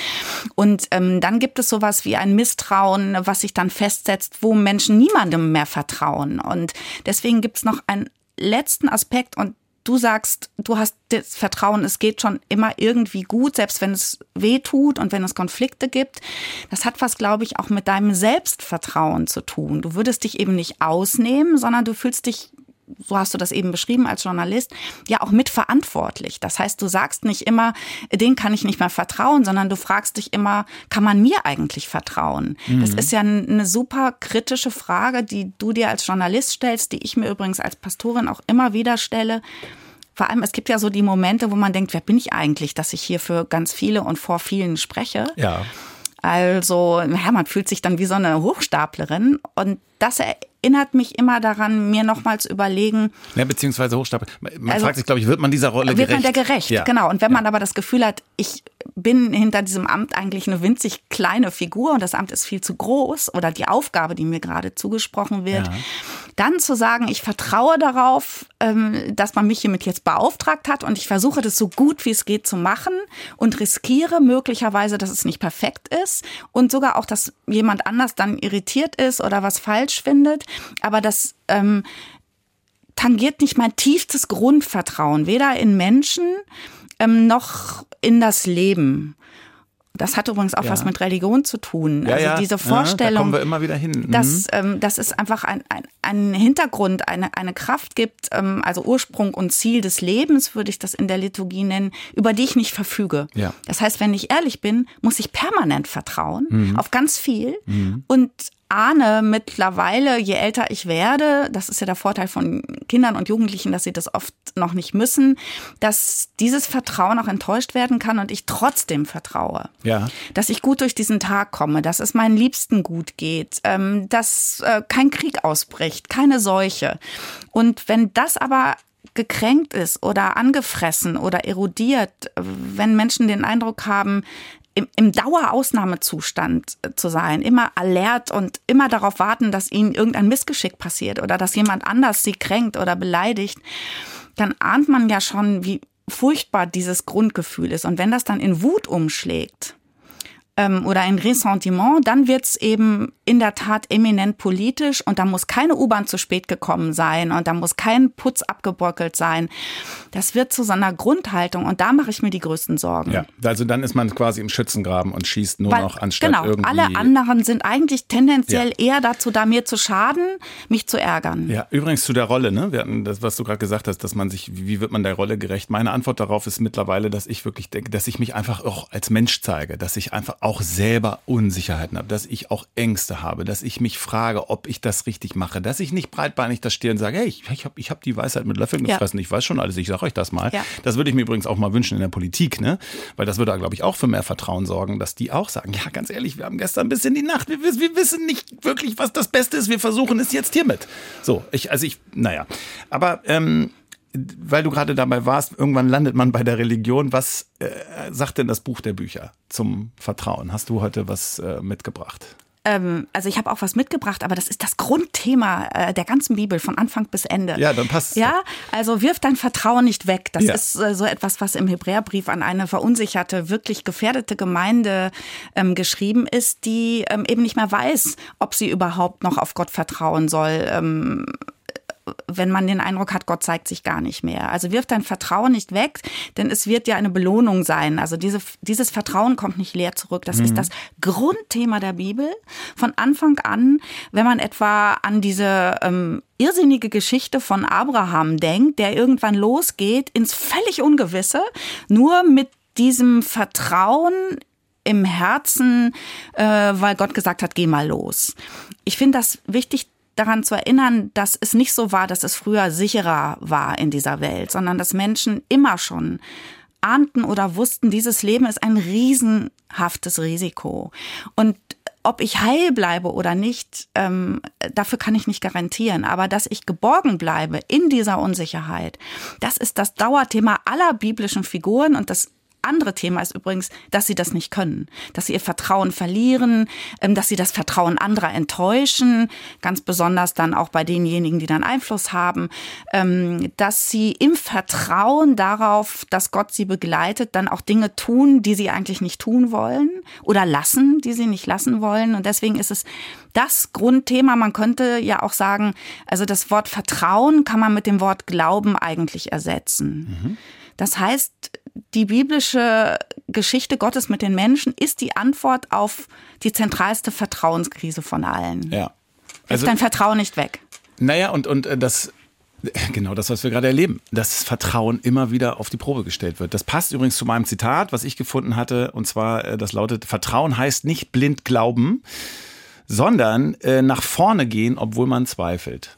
Und ähm, dann gibt es sowas wie ein Misstrauen, was sich dann festsetzt, wo Menschen niemandem mehr vertrauen. Und deswegen gibt es noch einen letzten Aspekt und du sagst, du hast das Vertrauen, es geht schon immer irgendwie gut, selbst wenn es weh tut und wenn es Konflikte gibt. Das hat was, glaube ich, auch mit deinem Selbstvertrauen zu tun. Du würdest dich eben nicht ausnehmen, sondern du fühlst dich so hast du das eben beschrieben als Journalist, ja auch mitverantwortlich. Das heißt, du sagst nicht immer, den kann ich nicht mehr vertrauen, sondern du fragst dich immer, kann man mir eigentlich vertrauen? Mhm. Das ist ja eine super kritische Frage, die du dir als Journalist stellst, die ich mir übrigens als Pastorin auch immer wieder stelle. Vor allem, es gibt ja so die Momente, wo man denkt, wer bin ich eigentlich, dass ich hier für ganz viele und vor vielen spreche? Ja. Also, ja, man fühlt sich dann wie so eine Hochstaplerin. Und das erinnert mich immer daran, mir nochmals überlegen. Ja, beziehungsweise Hochstapel. Man also, fragt sich, glaube ich, wird man dieser Rolle wird gerecht? Wird man der gerecht, ja. genau. Und wenn man aber das Gefühl hat, ich bin hinter diesem Amt eigentlich eine winzig kleine Figur und das Amt ist viel zu groß oder die Aufgabe, die mir gerade zugesprochen wird, ja. Dann zu sagen, ich vertraue darauf, ähm, dass man mich hiermit jetzt beauftragt hat und ich versuche das so gut wie es geht zu machen und riskiere möglicherweise, dass es nicht perfekt ist und sogar auch, dass jemand anders dann irritiert ist oder was falsch findet. Aber das ähm, tangiert nicht mein tiefstes Grundvertrauen, weder in Menschen ähm, noch in das Leben. Das hat übrigens auch ja. was mit Religion zu tun. Ja, also ja. diese Vorstellung, da kommen wir immer wieder hin. Mhm. dass, ähm, dass es einfach ein, ein, einen Hintergrund, eine, eine Kraft gibt, ähm, also Ursprung und Ziel des Lebens, würde ich das in der Liturgie nennen, über die ich nicht verfüge. Ja. Das heißt, wenn ich ehrlich bin, muss ich permanent vertrauen mhm. auf ganz viel mhm. und ahne mittlerweile, je älter ich werde, das ist ja der Vorteil von Kindern und Jugendlichen, dass sie das oft noch nicht müssen, dass dieses Vertrauen auch enttäuscht werden kann und ich trotzdem vertraue. Ja. Dass ich gut durch diesen Tag komme, dass es meinen Liebsten gut geht, ähm, dass äh, kein Krieg ausbricht, keine Seuche. Und wenn das aber gekränkt ist oder angefressen oder erodiert, wenn Menschen den Eindruck haben, im, im Dauerausnahmezustand äh, zu sein, immer alert und immer darauf warten, dass ihnen irgendein Missgeschick passiert oder dass jemand anders sie kränkt oder beleidigt, dann ahnt man ja schon, wie furchtbar dieses Grundgefühl ist. Und wenn das dann in Wut umschlägt, ähm, oder ein Ressentiment, dann wird's eben in der Tat eminent politisch und da muss keine U-Bahn zu spät gekommen sein und da muss kein Putz abgebröckelt sein. Das wird zu so einer Grundhaltung und da mache ich mir die größten Sorgen. Ja, also dann ist man quasi im Schützengraben und schießt nur Weil, noch anstatt genau, irgendwie. alle anderen sind eigentlich tendenziell eher dazu da, mir zu schaden, mich zu ärgern. Ja, übrigens zu der Rolle, ne? Wir hatten das, was du gerade gesagt hast, dass man sich, wie wird man der Rolle gerecht? Meine Antwort darauf ist mittlerweile, dass ich wirklich denke, dass ich mich einfach auch als Mensch zeige, dass ich einfach auch selber Unsicherheiten habe, dass ich auch Ängste habe, dass ich mich frage, ob ich das richtig mache, dass ich nicht breitbeinig da stehe und sage, hey, ich, ich habe ich hab die Weisheit mit Löffeln Ja. gefressen, ich weiß schon alles, ich sage euch das mal. Ja. Das würde ich mir übrigens auch mal wünschen in der Politik, ne? Weil das würde, glaube ich, auch für mehr Vertrauen sorgen, dass die auch sagen, ja, ganz ehrlich, wir haben gestern bis in die Nacht, wir, wissen- wir wissen nicht wirklich, was das Beste ist, wir versuchen es jetzt hiermit. So, ich, also ich, naja. Aber ähm, weil du gerade dabei warst, irgendwann landet man bei der Religion. Was äh, sagt denn das Buch der Bücher zum Vertrauen? Hast du heute was äh, mitgebracht? Ähm, also ich habe auch was mitgebracht, aber das ist das Grundthema äh, der ganzen Bibel von Anfang bis Ende. Ja, dann passt's Ja, also wirf dein Vertrauen nicht weg. Das Ja. ist äh, so etwas, was im Hebräerbrief an eine verunsicherte, wirklich gefährdete Gemeinde ähm, geschrieben ist, die ähm, eben nicht mehr weiß, ob sie überhaupt noch auf Gott vertrauen soll. Wenn man den Eindruck hat, Gott zeigt sich gar nicht mehr. Also wirf dein Vertrauen nicht weg, denn es wird ja eine Belohnung sein. Also diese, dieses Vertrauen kommt nicht leer zurück. Das ist das Grundthema der Bibel. Von Anfang an, wenn man etwa an diese ähm, irrsinnige Geschichte von Abraham denkt, der irgendwann losgeht ins völlig Ungewisse, nur mit diesem Vertrauen im Herzen, äh, weil Gott gesagt hat, geh mal los. Ich finde das wichtig, daran zu erinnern, dass es nicht so war, dass es früher sicherer war in dieser Welt, sondern dass Menschen immer schon ahnten oder wussten, dieses Leben ist ein riesenhaftes Risiko. Und ob ich heil bleibe oder nicht, ähm, dafür kann ich nicht garantieren. Aber dass ich geborgen bleibe in dieser Unsicherheit, das ist das Dauerthema aller biblischen Figuren und das andere Thema ist übrigens, dass sie das nicht können, dass sie ihr Vertrauen verlieren, ähm, dass sie das Vertrauen anderer enttäuschen, ganz besonders dann auch bei denjenigen, die dann Einfluss haben, ähm, dass sie im Vertrauen darauf, dass Gott sie begleitet, dann auch Dinge tun, die sie eigentlich nicht tun wollen oder lassen, die sie nicht lassen wollen. Und deswegen ist es das Grundthema. Man könnte ja auch sagen, also das Wort Vertrauen kann man mit dem Wort Glauben eigentlich ersetzen. Das heißt, die biblische Geschichte Gottes mit den Menschen ist die Antwort auf die zentralste Vertrauenskrise von allen. Ja. Also, dein Vertrauen nicht weg. Naja, und, und äh, das, [LAUGHS] genau das, was wir gerade erleben, dass Vertrauen immer wieder auf die Probe gestellt wird. Das passt übrigens zu meinem Zitat, was ich gefunden hatte, und zwar, äh, das lautet, Vertrauen heißt nicht blind glauben, sondern äh, nach vorne gehen, obwohl man zweifelt.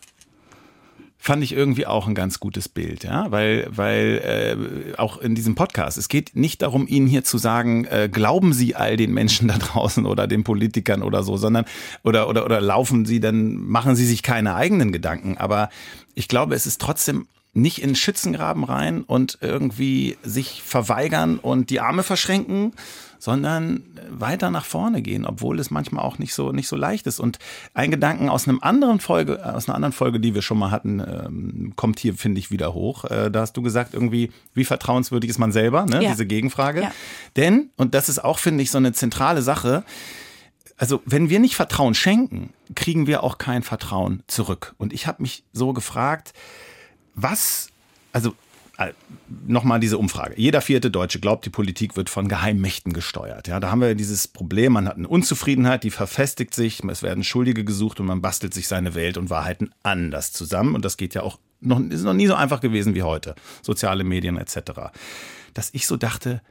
Fand ich irgendwie auch ein ganz gutes Bild, ja, weil, weil äh, auch in diesem Podcast, es geht nicht darum, Ihnen hier zu sagen, äh, glauben Sie all den Menschen da draußen oder den Politikern oder so, sondern oder oder oder laufen Sie, dann machen Sie sich keine eigenen Gedanken. Aber ich glaube, es ist trotzdem nicht in Schützengraben rein und irgendwie sich verweigern und die Arme verschränken, sondern weiter nach vorne gehen, obwohl es manchmal auch nicht so nicht so leicht ist. Und ein Gedanken aus einem anderen Folge, aus einer anderen Folge, die wir schon mal hatten, ähm, kommt hier finde ich wieder hoch. Äh, da hast du gesagt irgendwie, wie vertrauenswürdig ist man selber, ne? Ja. Diese Gegenfrage. Ja. Denn und das ist auch finde ich so eine zentrale Sache. Also, wenn wir nicht Vertrauen schenken, kriegen wir auch kein Vertrauen zurück. Und ich habe mich so gefragt, was, also äh, nochmal diese Umfrage. Jeder vierte Deutsche glaubt, die Politik wird von Geheimmächten gesteuert. Ja, da haben wir dieses Problem, man hat eine Unzufriedenheit, die verfestigt sich, es werden Schuldige gesucht und man bastelt sich seine Welt und Wahrheiten anders zusammen. Und das geht ja auch noch, ist noch nie so einfach gewesen wie heute. Soziale Medien etc. Dass ich so dachte,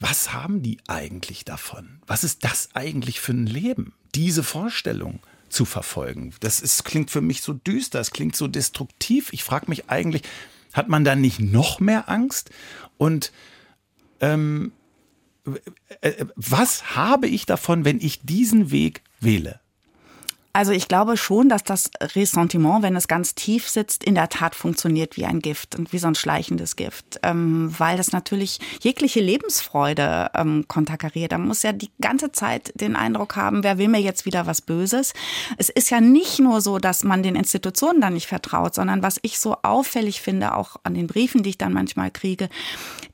was haben die eigentlich davon? Was ist das eigentlich für ein Leben? Diese Vorstellung zu verfolgen. Das ist, klingt für mich so düster, es klingt so destruktiv. Ich frage mich eigentlich, hat man da nicht noch mehr Angst? Und ähm, äh, was habe ich davon, wenn ich diesen Weg wähle? Also ich glaube schon, dass das Ressentiment, wenn es ganz tief sitzt, in der Tat funktioniert wie ein Gift und wie so ein schleichendes Gift, ähm, weil das natürlich jegliche Lebensfreude ähm, konterkariert. Da muss ja die ganze Zeit den Eindruck haben, wer will mir jetzt wieder was Böses. Es ist ja nicht nur so, dass man den Institutionen dann nicht vertraut, sondern was ich so auffällig finde, auch an den Briefen, die ich dann manchmal kriege,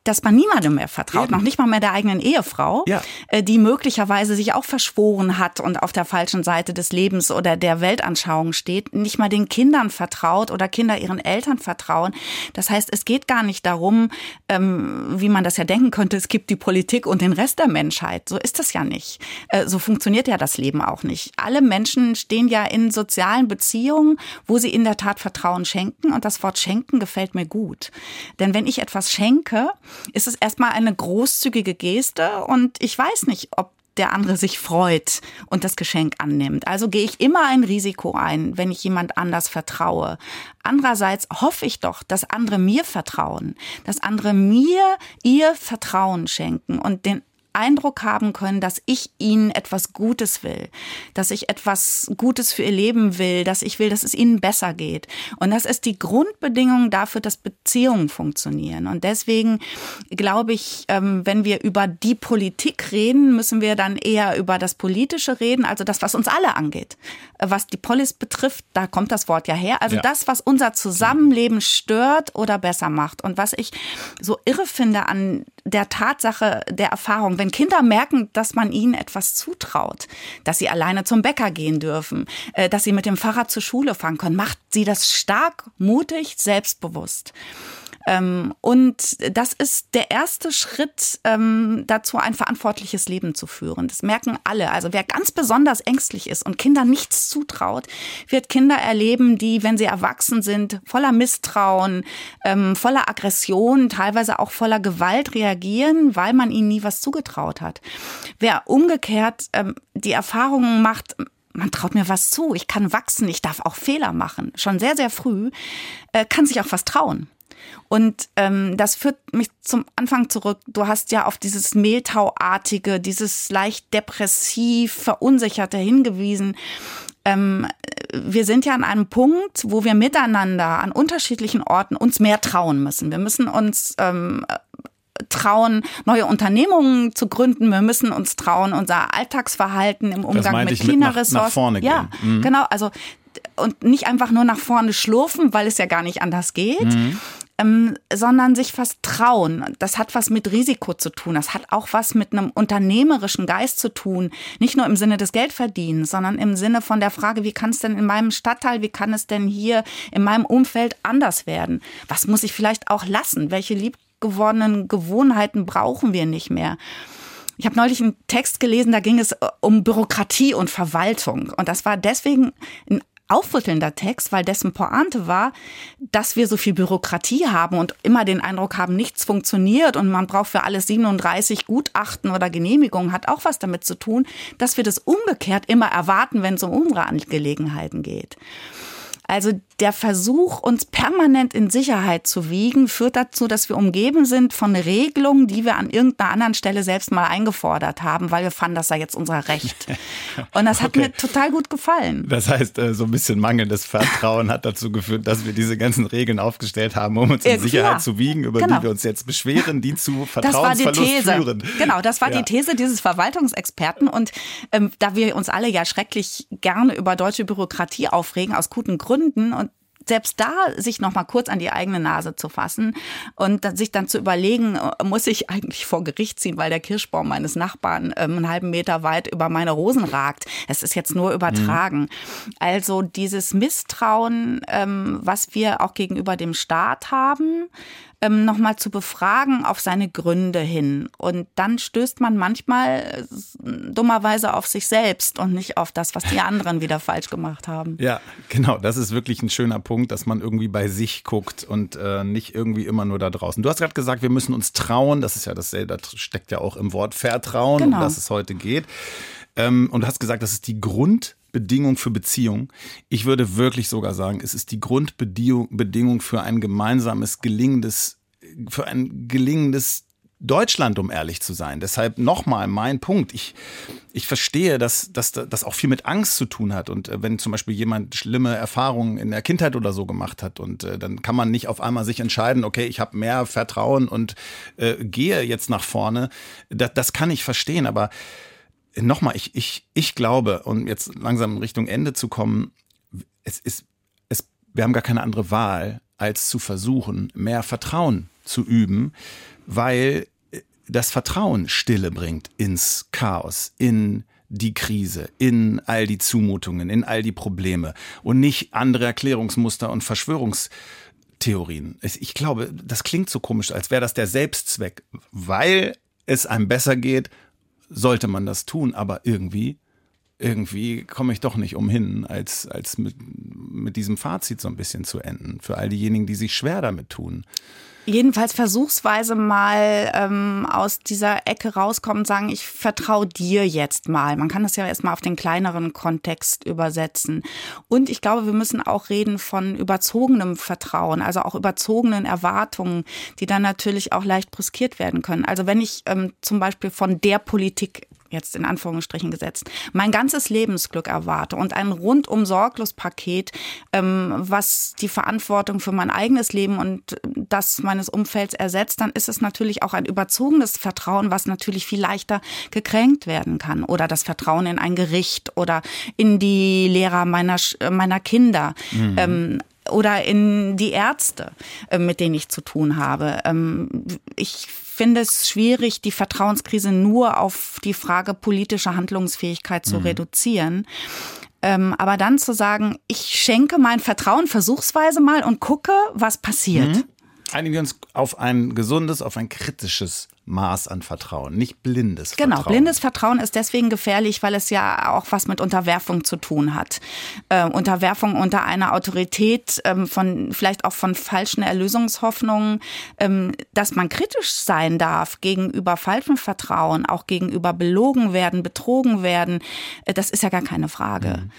dass man niemandem mehr vertraut, Eben. noch nicht mal mehr der eigenen Ehefrau, ja. Äh, die möglicherweise sich auch verschworen hat und auf der falschen Seite des Lebens oder der Weltanschauung steht, nicht mal den Kindern vertraut oder Kinder ihren Eltern vertrauen. Das heißt, es geht gar nicht darum, ähm, wie man das ja denken könnte, es gibt die Politik und den Rest der Menschheit. So ist das ja nicht. Äh, so funktioniert ja das Leben auch nicht. Alle Menschen stehen ja in sozialen Beziehungen, wo sie in der Tat Vertrauen schenken und das Wort schenken gefällt mir gut. Denn wenn ich etwas schenke, ist es erstmal eine großzügige Geste und ich weiß nicht, ob der andere sich freut und das Geschenk annimmt. Also gehe ich immer ein Risiko ein, wenn ich jemand anders vertraue. Andererseits hoffe ich doch, dass andere mir vertrauen, dass andere mir ihr Vertrauen schenken und den Eindruck haben können, dass ich ihnen etwas Gutes will, dass ich etwas Gutes für ihr Leben will, dass ich will, dass es ihnen besser geht. Und das ist die Grundbedingung dafür, dass Beziehungen funktionieren. Und deswegen glaube ich, ähm, wenn wir über die Politik reden, müssen wir dann eher über das Politische reden, also das, was uns alle angeht. Was die Polis betrifft, da kommt das Wort ja her. Also ja. das, was unser Zusammenleben stört oder besser macht. Und was ich so irre finde an der Tatsache der Erfahrung, wenn Kinder merken, dass man ihnen etwas zutraut, dass sie alleine zum Bäcker gehen dürfen, äh, dass sie mit dem Fahrrad zur Schule fahren können, macht sie das stark, mutig, selbstbewusst. Ähm, und das ist der erste Schritt ähm, dazu, ein verantwortliches Leben zu führen. Das merken alle. Also wer ganz besonders ängstlich ist und Kindern nichts zutraut, wird Kinder erleben, die, wenn sie erwachsen sind, voller Misstrauen, ähm, voller Aggression, teilweise auch voller Gewalt reagieren, weil man ihnen nie was zugetraut hat. Wer umgekehrt die Erfahrungen macht, man traut mir was zu, ich kann wachsen, ich darf auch Fehler machen, schon sehr, sehr früh, äh, kann sich auch was trauen. Und ähm, das führt mich zum Anfang zurück. Du hast ja auf dieses Mehltauartige, dieses leicht depressiv, verunsicherte hingewiesen. Ähm, wir sind ja an einem Punkt, wo wir miteinander an unterschiedlichen Orten uns mehr trauen müssen. Wir müssen uns ähm, trauen, neue Unternehmungen zu gründen. Wir müssen uns trauen, unser Alltagsverhalten im Umgang mit China-Ressourcen. Ja, mhm. genau. Also und nicht einfach nur nach vorne schlurfen, weil es ja gar nicht anders geht, mhm ähm, sondern sich fast trauen. Das hat was mit Risiko zu tun. Das hat auch was mit einem unternehmerischen Geist zu tun. Nicht nur im Sinne des Geldverdienens, sondern im Sinne von der Frage, wie kann es denn in meinem Stadtteil, wie kann es denn hier in meinem Umfeld anders werden? Was muss ich vielleicht auch lassen? Welche liebgewordenen Gewohnheiten brauchen wir nicht mehr? Ich habe neulich einen Text gelesen, da ging es äh, um Bürokratie und Verwaltung. Und das war deswegen ein aufrüttelnder Text, weil dessen Pointe war, dass wir so viel Bürokratie haben und immer den Eindruck haben, nichts funktioniert und man braucht für alles 37 Gutachten oder Genehmigungen, hat auch was damit zu tun, dass wir das umgekehrt immer erwarten, wenn es um unsere Angelegenheiten geht. Also der Versuch, uns permanent in Sicherheit zu wiegen, führt dazu, dass wir umgeben sind von Regelungen, die wir an irgendeiner anderen Stelle selbst mal eingefordert haben, weil wir fanden, das sei jetzt unser Recht. [LAUGHS] Und das hat okay. mir total gut gefallen. Das heißt, äh, so ein bisschen mangelndes Vertrauen hat dazu geführt, dass wir diese ganzen Regeln aufgestellt haben, um uns in Sicherheit ja, zu wiegen, über genau. die wir uns jetzt beschweren, die zu Vertrauensverlust das war die These. führen. Genau, das war ja. die These dieses Verwaltungsexperten. Und ähm, da wir uns alle ja schrecklich gerne über deutsche Bürokratie aufregen, aus guten Gründen, und selbst da sich noch mal kurz an die eigene Nase zu fassen und sich dann zu überlegen, äh, muss ich eigentlich vor Gericht ziehen, weil der Kirschbaum meines Nachbarn ähm, einen halben Meter weit über meine Rosen ragt. Es ist jetzt nur übertragen. Mhm. Also dieses Misstrauen, ähm, was wir auch gegenüber dem Staat haben, ähm, nochmal zu befragen auf seine Gründe hin. Und dann stößt man manchmal äh, dummerweise auf sich selbst und nicht auf das, was die anderen wieder falsch gemacht haben. Ja, genau. Das ist wirklich ein schöner Punkt, dass man irgendwie bei sich guckt und äh, nicht irgendwie immer nur da draußen. Du hast gerade gesagt, wir müssen uns trauen. Das ist ja dasselbe, das steckt ja auch im Wort Vertrauen, genau. um das es heute geht. Ähm, und du hast gesagt, das ist die Grundbedingung für Beziehung. Ich würde wirklich sogar sagen, es ist die Grundbedingung für ein gemeinsames, gelingendes, für ein gelingendes Deutschland, um ehrlich zu sein. Deshalb nochmal mein Punkt. Ich, ich verstehe, dass, dass das auch viel mit Angst zu tun hat. Und äh, wenn zum Beispiel jemand schlimme Erfahrungen in der Kindheit oder so gemacht hat und äh, dann kann man nicht auf einmal sich entscheiden, okay, ich habe mehr Vertrauen und äh, gehe jetzt nach vorne. Das, das kann ich verstehen, aber nochmal, ich, ich, ich glaube, um jetzt langsam in Richtung Ende zu kommen, es ist, es, wir haben gar keine andere Wahl, als zu versuchen, mehr Vertrauen zu üben, weil das Vertrauen Stille bringt ins Chaos, in die Krise, in all die Zumutungen, in all die Probleme und nicht andere Erklärungsmuster und Verschwörungstheorien. Ich glaube, das klingt so komisch, als wäre das der Selbstzweck. Weil es einem besser geht, sollte man das tun, aber irgendwie irgendwie komme ich doch nicht umhin, als, als mit, mit diesem Fazit so ein bisschen zu enden. Für all diejenigen, die sich schwer damit tun jedenfalls versuchsweise mal ähm, aus dieser Ecke rauskommen und sagen, ich vertraue dir jetzt mal. Man kann das ja erstmal auf den kleineren Kontext übersetzen. Und ich glaube, wir müssen auch reden von überzogenem Vertrauen, also auch überzogenen Erwartungen, die dann natürlich auch leicht brüskiert werden können. Also wenn ich ähm, zum Beispiel von der Politik jetzt in Anführungsstrichen gesetzt, mein ganzes Lebensglück erwarte und ein rundum sorglos Paket, ähm, was die Verantwortung für mein eigenes Leben und das meines Umfelds ersetzt, dann ist es natürlich auch ein überzogenes Vertrauen, was natürlich viel leichter gekränkt werden kann. Oder das Vertrauen in ein Gericht oder in die Lehrer meiner, meiner Kinder. Mhm. Ähm, oder in die Ärzte, äh, mit denen ich zu tun habe. Ähm, ich finde es schwierig, die Vertrauenskrise nur auf die Frage politischer Handlungsfähigkeit zu mhm. reduzieren. Ähm, aber dann zu sagen, ich schenke mein Vertrauen versuchsweise mal und gucke, was passiert. Mhm. Einigen wir uns auf ein gesundes, auf ein kritisches Maß an Vertrauen, nicht blindes genau, Vertrauen. Genau, blindes Vertrauen ist deswegen gefährlich, weil es ja auch was mit Unterwerfung zu tun hat. Äh, Unterwerfung unter einer Autorität, ähm, von vielleicht auch von falschen Erlösungshoffnungen, ähm, dass man kritisch sein darf gegenüber falschem Vertrauen, auch gegenüber belogen werden, betrogen werden, äh, das ist ja gar keine Frage. Mhm.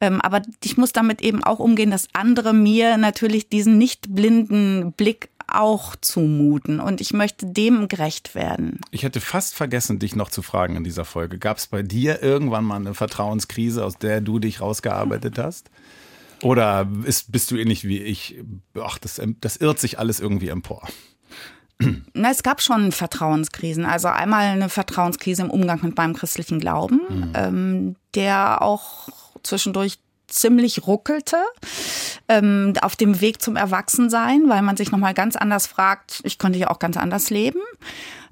Ähm, aber ich muss damit eben auch umgehen, dass andere mir natürlich diesen nicht blinden Blick auch zumuten und ich möchte dem gerecht werden. Ich hätte fast vergessen, dich noch zu fragen in dieser Folge. Gab es bei dir irgendwann mal eine Vertrauenskrise, aus der du dich rausgearbeitet hast? Oder ist, bist du ähnlich wie ich? Ach, das, das irrt sich alles irgendwie empor. Na, es gab schon Vertrauenskrisen. Also einmal eine Vertrauenskrise im Umgang mit meinem christlichen Glauben, mhm. ähm, der auch zwischendurch ziemlich ruckelte ähm, auf dem Weg zum Erwachsensein, weil man sich nochmal ganz anders fragt, ich konnte ja auch ganz anders leben.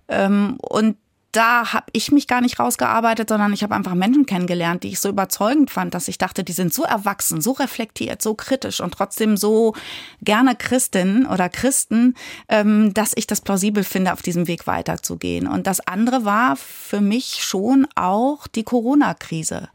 Ähm, und da habe ich mich gar nicht rausgearbeitet, sondern ich habe einfach Menschen kennengelernt, die ich so überzeugend fand, dass ich dachte, die sind so erwachsen, so reflektiert, so kritisch und trotzdem so gerne Christin oder Christen, ähm, dass ich das plausibel finde, auf diesem Weg weiterzugehen. Und das andere war für mich schon auch die Corona-Krise.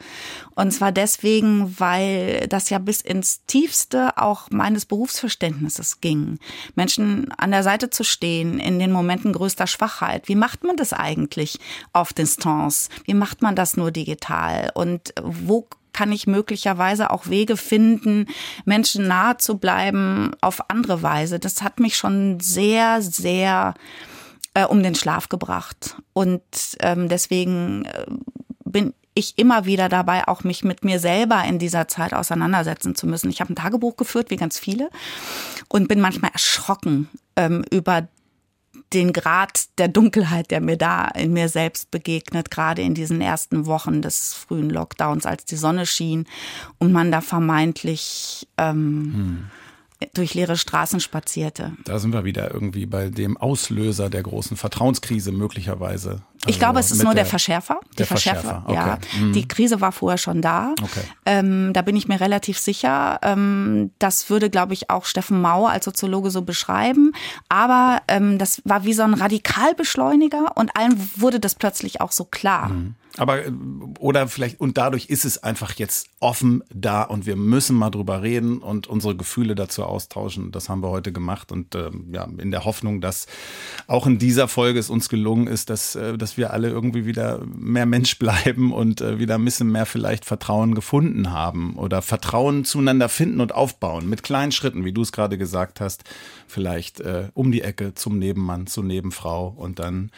Und zwar deswegen, weil das ja bis ins Tiefste auch meines Berufsverständnisses ging. Menschen an der Seite zu stehen in den Momenten größter Schwachheit. Wie macht man das eigentlich? Wirklich auf Distanz? Wie macht man das nur digital? Und wo kann ich möglicherweise auch Wege finden, Menschen nahe zu bleiben auf andere Weise? Das hat mich schon sehr, sehr äh, um den Schlaf gebracht. Und ähm, deswegen äh, bin ich immer wieder dabei, auch mich mit mir selber in dieser Zeit auseinandersetzen zu müssen. Ich habe ein Tagebuch geführt, wie ganz viele, und bin manchmal erschrocken ähm, über den Grad der Dunkelheit, der mir da in mir selbst begegnet, gerade in diesen ersten Wochen des frühen Lockdowns, als die Sonne schien und man da vermeintlich ähm, hm durch leere Straßen spazierte. Da sind wir wieder irgendwie bei dem Auslöser der großen Vertrauenskrise möglicherweise. Also ich glaube, es ist nur der, der Verschärfer. Die Verschärfer, Verschärfer ja. Mhm. Die Krise war vorher schon da. Okay. Ähm, da bin ich mir relativ sicher. Ähm, das würde, glaube ich, auch Steffen Mauer als Soziologe so beschreiben. Aber ähm, das war wie so ein Radikalbeschleuniger und allen wurde das plötzlich auch so klar. Mhm. Aber oder vielleicht und dadurch ist es einfach jetzt offen da und wir müssen mal drüber reden und unsere Gefühle dazu austauschen. Das haben wir heute gemacht und äh, ja in der Hoffnung, dass auch in dieser Folge es uns gelungen ist, dass äh, dass wir alle irgendwie wieder mehr Mensch [LAUGHS] bleiben und äh, wieder ein bisschen mehr vielleicht Vertrauen gefunden haben oder Vertrauen zueinander finden und aufbauen mit kleinen Schritten, wie du es gerade gesagt hast, vielleicht äh, um die Ecke zum Nebenmann, zur Nebenfrau und dann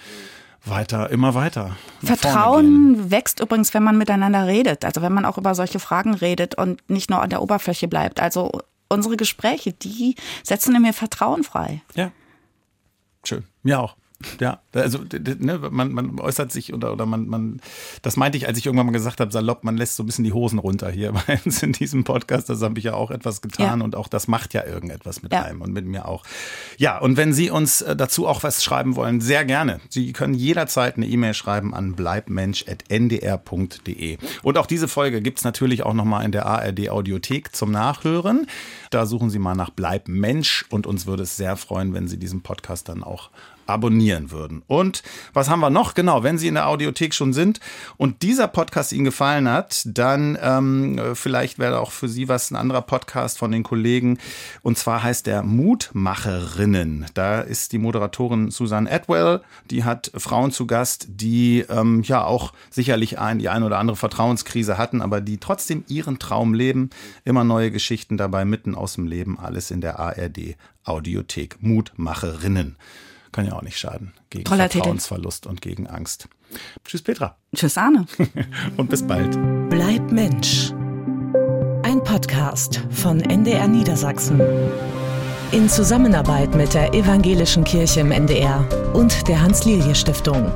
weiter, immer weiter. Vertrauen wächst übrigens, wenn man miteinander redet. Also wenn man auch über solche Fragen redet und nicht nur an der Oberfläche bleibt. Also unsere Gespräche, die setzen in mir Vertrauen frei. Ja. Schön. Mir auch. Ja. Also ne, man, man äußert sich oder, oder man, man, das meinte ich, als ich irgendwann mal gesagt habe, salopp, man lässt so ein bisschen die Hosen runter hier [LAUGHS] bei uns in diesem Podcast. Das habe ich ja auch etwas getan ja. und auch das macht ja irgendetwas mit ja. einem und mit mir auch. Ja, und wenn Sie uns äh, dazu auch was schreiben wollen, sehr gerne. Sie können jederzeit eine E-Mail schreiben an bleibmensch.ndr.de. Und auch diese Folge gibt es natürlich auch nochmal in der ARD Audiothek zum Nachhören. Da suchen Sie mal nach Bleib Mensch und uns würde es sehr freuen, wenn Sie diesen Podcast dann auch abonnieren würden. Und was haben wir noch? Genau, wenn Sie in der Audiothek schon sind und dieser Podcast Ihnen gefallen hat, dann ähm, vielleicht wäre auch für Sie was ein anderer Podcast von den Kollegen. Und zwar heißt der Mutmacherinnen. Da ist die Moderatorin Susan Atwell, die hat Frauen zu Gast, die ähm, ja auch sicherlich ein, die eine oder andere Vertrauenskrise hatten, aber die trotzdem ihren Traum leben. Immer neue Geschichten dabei, mitten aus dem Leben, alles in der ARD Audiothek. Mutmacherinnen. Kann ja auch nicht schaden. Gegen Toller Vertrauensverlust Titel. und gegen Angst. Tschüss, Petra. Tschüss, Arne. [LAUGHS] und bis bald. Bleib Mensch. Ein Podcast von NDR Niedersachsen. In Zusammenarbeit mit der Evangelischen Kirche im NDR und der Hans-Lilje-Stiftung.